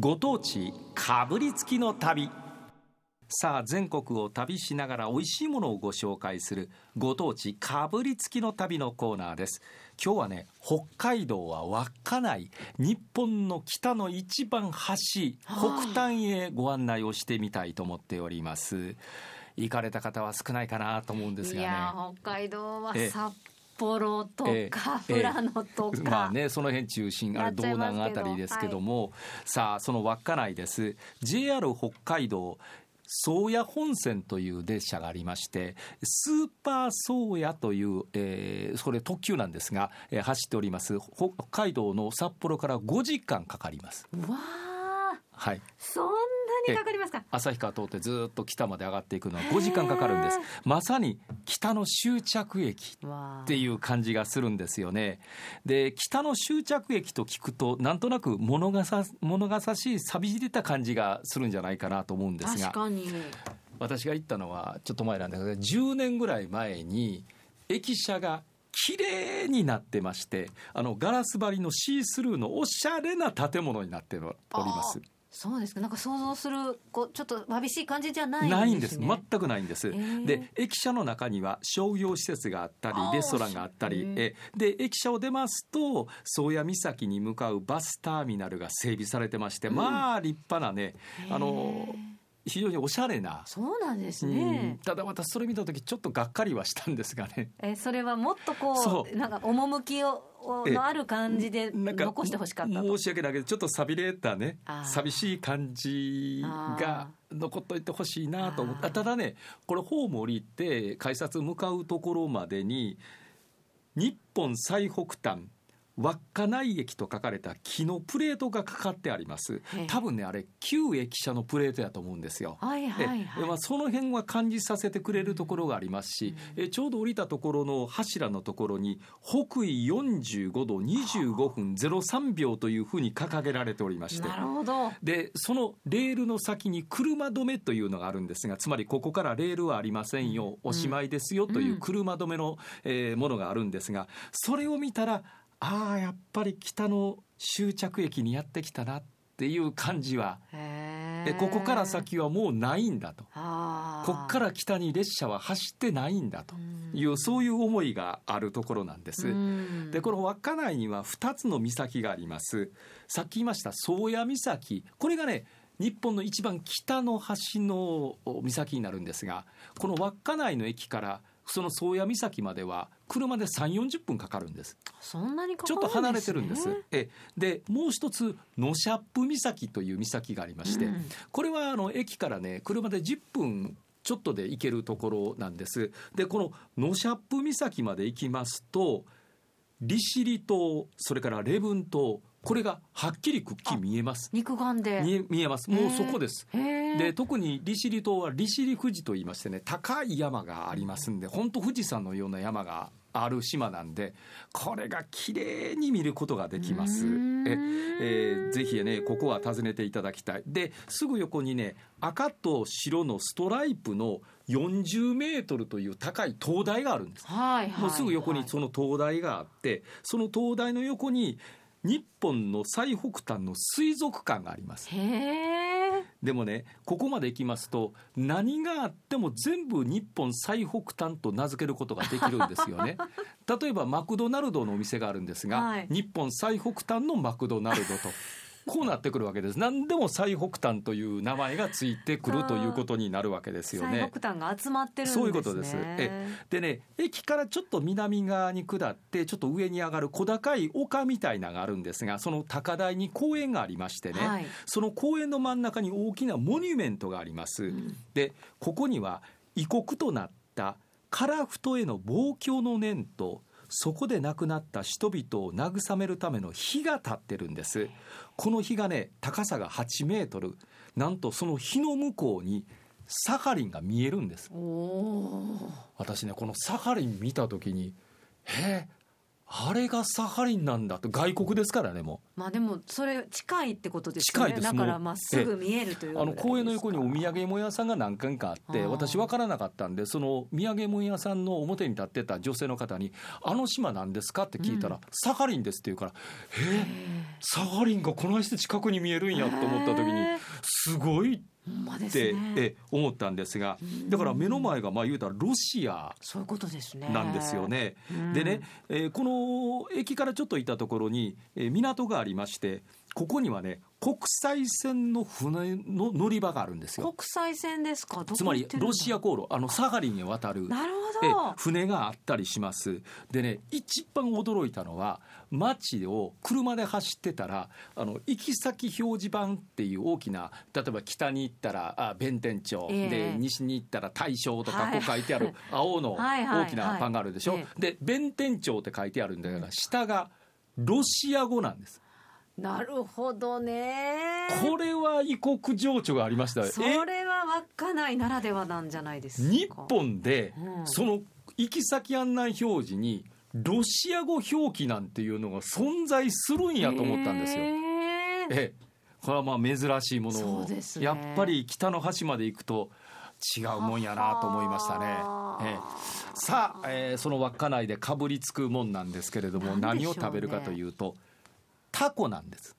ご当地かぶりつきの旅。さあ全国を旅しながら美味しいものをご紹介するご当地かぶりつきの旅のコーナーです。今日はね北海道は稚内日本の北の一番端北端へご案内をしてみたいと思っております。行かれた方は少ないかなと思うんですがね。いや北海道はえ札幌とえかえ富良野とか、まあねその辺中心あれ道南あたりですけども、さあその稚内です。JR 北海道宗谷本線という列車がありましてスーパー宗谷という、えーそれ特急なんですが、えー走っております。北海道の札幌から5時間かかります。うわあはい。そんなにかかりますか旭川通ってずっと北まで上がっていくのは5時間かかるんですまさに北の終着駅っていう感じがするんですよね。で北の終着駅と聞くとなんとなく物がさ物がさしい寂しれた感じがするんじゃないかなと思うんですが確かに私が行ったのはちょっと前なんだけど10年ぐらい前に駅舎が綺麗になってましてあのガラス張りのシースルーのおしゃれな建物になっております。そうですか。なんか想像するこうちょっとわびしい感じじゃないんです、ね、ないんです。全くないんです、ー。で駅舎の中には商業施設があったりレストランがあったり。うんえで駅舎を出ますと宗谷岬に向かうバスターミナルが整備されてまして、うん。まあ立派なねあの非常におしゃれな、そうなんですうん。ね、ただ私それ見た時ちょっとがっかりはしたんですがね。えそれはもっとこそう。うなんか趣をのある感じで残してほしかったと。申し訳ないけどちょっと寂れたね寂しい感じが残っといてほしいなと思ったただねこれホーム降りて改札向かうところまでに日本最北端稚内駅と書かれた木のプレートがかかってあります。多分ねあれ旧駅舎のプレートやと思うんですよ。はいはいはい。えまあ、その辺は感じさせてくれるところがありますし、えちょうど降りたところの柱のところに北緯45度25分03秒というふうに掲げられておりまして。なるほど。でそのレールの先に車止めというのがあるんですがつまりここからレールはありませんよ、おしまいですよという車止めの、えーものがあるんですがそれを見たらああやっぱり北の終着駅にやってきたなっていう感じは。へでここから先はもうないんだと。こっから北に列車は走ってないんだと。いうそういう思いがあるところなんです。うん。でこの稚内には2つの岬があります。さっき言いました宗谷岬。これがね日本の一番北の端の岬になるんですがこの稚内の駅からその宗谷岬までは車で3 4 0分かかるんです。そんなにかかちょっと離れてるんです。ねえ。でもう一つノシャップ岬という岬がありまして、うん。これはあの駅からね車で10分ちょっとで行けるところなんです。でこのノシャップ岬まで行きますと利尻島それから礼文島これがはっきりくっきり見えます。肉眼で。見え見えます。もうそこです。で特に利尻島は利尻富士と言いましてね高い山がありますんで本当富士山のような山がある島なんでこれが綺麗に見ることができます。ええーぜひねここは訪ねていただきたい。ですぐ横にね赤と白のストライプの40メートルという高い灯台があるんです。はいはいもうすぐ横にはいその灯台があってその灯台の横に日本の最北端の水族館があります。でもねここまで行きますと何があっても全部日本最北端と名付けることができるんですよね。例えばマクドナルドのお店があるんですが、はい。日本最北端のマクドナルドとこうなってくるわけです。何でも最北端という名前がついてくるということになるわけですよ最ね北端が集まってるんですね。そういうことです。えでね駅からちょっと南側に下ってちょっと上に上がる小高い丘みたいなのがあるんですがその高台に公園がありましてね、はい。その公園の真ん中に大きなモニュメントがあります。でここには異国となった樺太への望郷の念とそこで亡くなった人々を慰めるための火が立ってるんです。この火がね高さが8メートル。なんとその火の向こうにサハリンが見えるんです。私ねこのサハリン見た時にえあれがサハリンなんだと外国ですからねもう。まあでもそれ近いってことですよね。近いですだからまっすぐ見えるというあの公園の横にお土産産物屋さんが何軒かあって私分からなかったんでその土産物屋さんの表に立ってた女性の方に「あの島なんですか?」って聞いたら「サハリンです」って言うから「えー。サハリンがこないして近くに見えるんや」と思った時にすごいほんまでってえ思ったんですがだから目の前がまあ言うたらロシアそういうことですね。なんですよね。うん。でね、えーこの駅からちょっと行ったところに、えー港がありましてここにはね国際線の船の乗り場があるんですよ。国際線ですか？つまりロシア航路あのサハリンへ渡るなるえほど。船があったりします。でね一番驚いたのは街を車で走ってたらあの行き先表示板っていう大きな例えば北に行ったらあ弁天町、ええ。で西に行ったら大正とかはい。こう書いてある青の大きなパンがあるでしょ、で弁天町って書いてあるんだから下がロシア語なんですなるほどね。これは異国情緒がありましたそえれは稚内ならではなんじゃないですか。日本でうん。その行き先案内表示にロシア語表記なんていうのが存在するんやと思ったんですよ。ええ、これはまあ珍しいものを、ね。やっぱり北の端まで行くと違うもんやなと思いましたね。ええ、さあ、えーその稚内でかぶりつくもんなんですけれども、ね。何を食べるかというとタコなんです。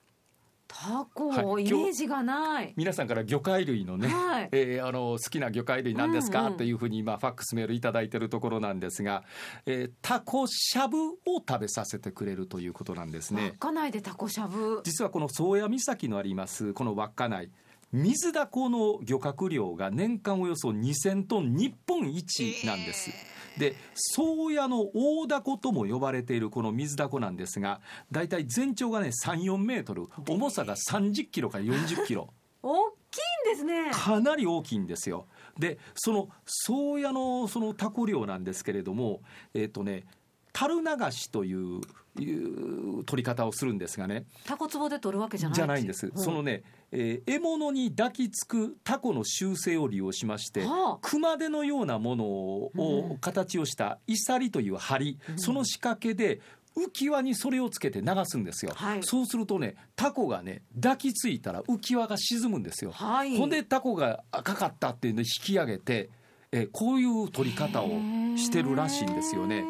タコ、はい。イメージがない。皆さんから魚介類のね、はい。えーあの好きな魚介類なんですか、うんうん。というふうに今ファックスメールいただいてるところなんですが、えータコしゃぶを食べさせてくれるということなんですね。稚内でタコしゃぶ。実はこの宗谷岬のありますこの稚内水ダコの漁獲量が年間およそ2000トン日本一なんです。で宗谷の大ダコとも呼ばれているこの水ダコなんですがだいたい全長がね34メートル重さが30キロから40キロ。大きいんですね。かなり大きいんですよ。でその宗谷のそのタコ漁なんですけれどもえっ、とね樽流しといういう取り方をするんですがね。タコ壺で取るわけじゃないじゃないんです、うん。そのね、えー獲物に抱きつくタコの習性を利用しまして、はあ。熊手のようなものを、うん形をしたイサリという針、うん。その仕掛けで浮き輪にそれをつけて流すんですよ、はい。そうするとねタコがね抱きついたら浮き輪が沈むんですよ、はい。ほんでタコが赤かったっていうのを引き上げて、えーこういう取り方をしてるらしいんですよね。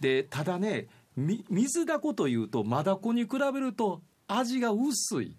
でただねみ水ダコというとマダコに比べると味が薄い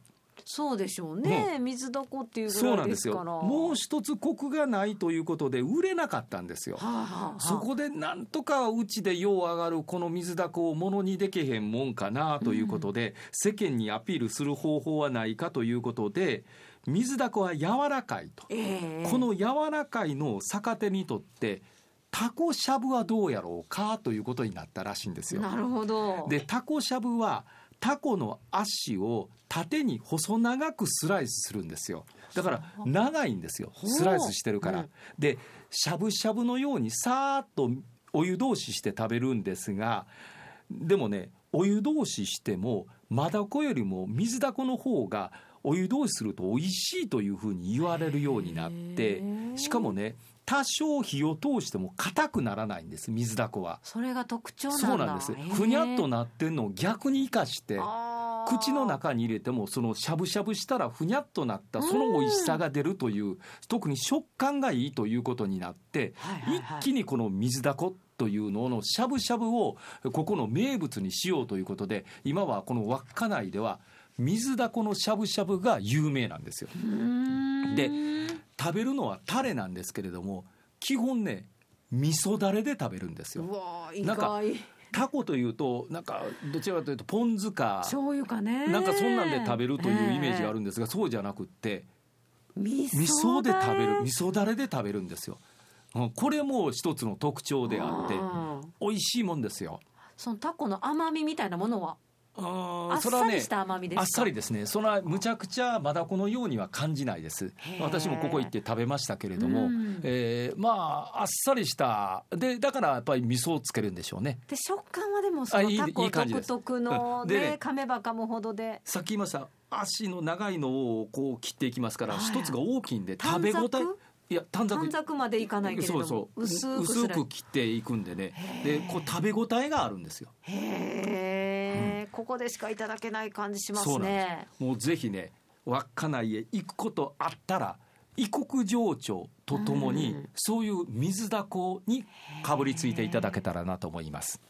そうでしょうね、水ダコっていうそうぐら。ないんですからもう一つコクがないということで売れなかったんですよ。はあはあはあ。そこでなんとかうちでよう上がるこの水ダコをものにできへんもんかなということで、世間にアピールする方法はないかということで水ダコは柔らかいと、ええ。この柔らかいのを逆手にとってタコしゃぶはどうやろうかということになったらしいんですよ。なるほど。でタコしゃぶはタコの足を縦に細長くスライスするんですよ。だから長いんですよ。スライスしてるから、うん。でしゃぶしゃぶのようにさーっとお湯通しして食べるんですがでもねお湯通ししてもマダコよりも水ダコの方がお湯通しすると美味しいというふうに言われるようになってしかもね多少火を通しても硬くならないんです水ダコは。それが特徴なんだそうなんです。ふにゃっとなってんのを逆に生かして、口の中に入れてもそのしゃぶしゃぶしたらふにゃっとなったその美味しさが出るという特に食感がいいということになってはいはいはい一気にこの水だこというののしゃぶしゃぶをここの名物にしようということで今はこの稚内では水だこのしゃぶしゃぶが有名なんですよ。で食べるのはタレなんですけれども基本ね味噌だれで食べるんですよ。なんか外。タコというとなんかどちらかというとポン酢か醤油かね。なんかそんなんで食べるというイメージがあるんですが、そうじゃなくって味味噌で食べる味噌だれで食べるんですよ。うんこれも一つの特徴であってうん美味しいもんですよ。そのタコの甘みみたいなものはああっさりした甘みですか？あっさりですね。それはむちゃくちゃマダコのようには感じないです。私もここ行って食べましたけれども、うん。えーまああっさりした。でだからやっぱり味噌をつけるんでしょうね。で食感はでもそのタコ独特のうん。でね。めば噛むほどで。さっき言いました足の長いのをこう切っていきますからはい一つが大きいんで食短べ応え冊いや短冊。短冊までいかないけれどもそうそう。薄く切っていくんでね。でこう食べ応えがあるんですよ。へここでしかいただけない感じしますね。す。もうぜひね稚内へ行くことあったら異国情緒とともに、うん。そういう水だこにかぶりついていただけたらなと思います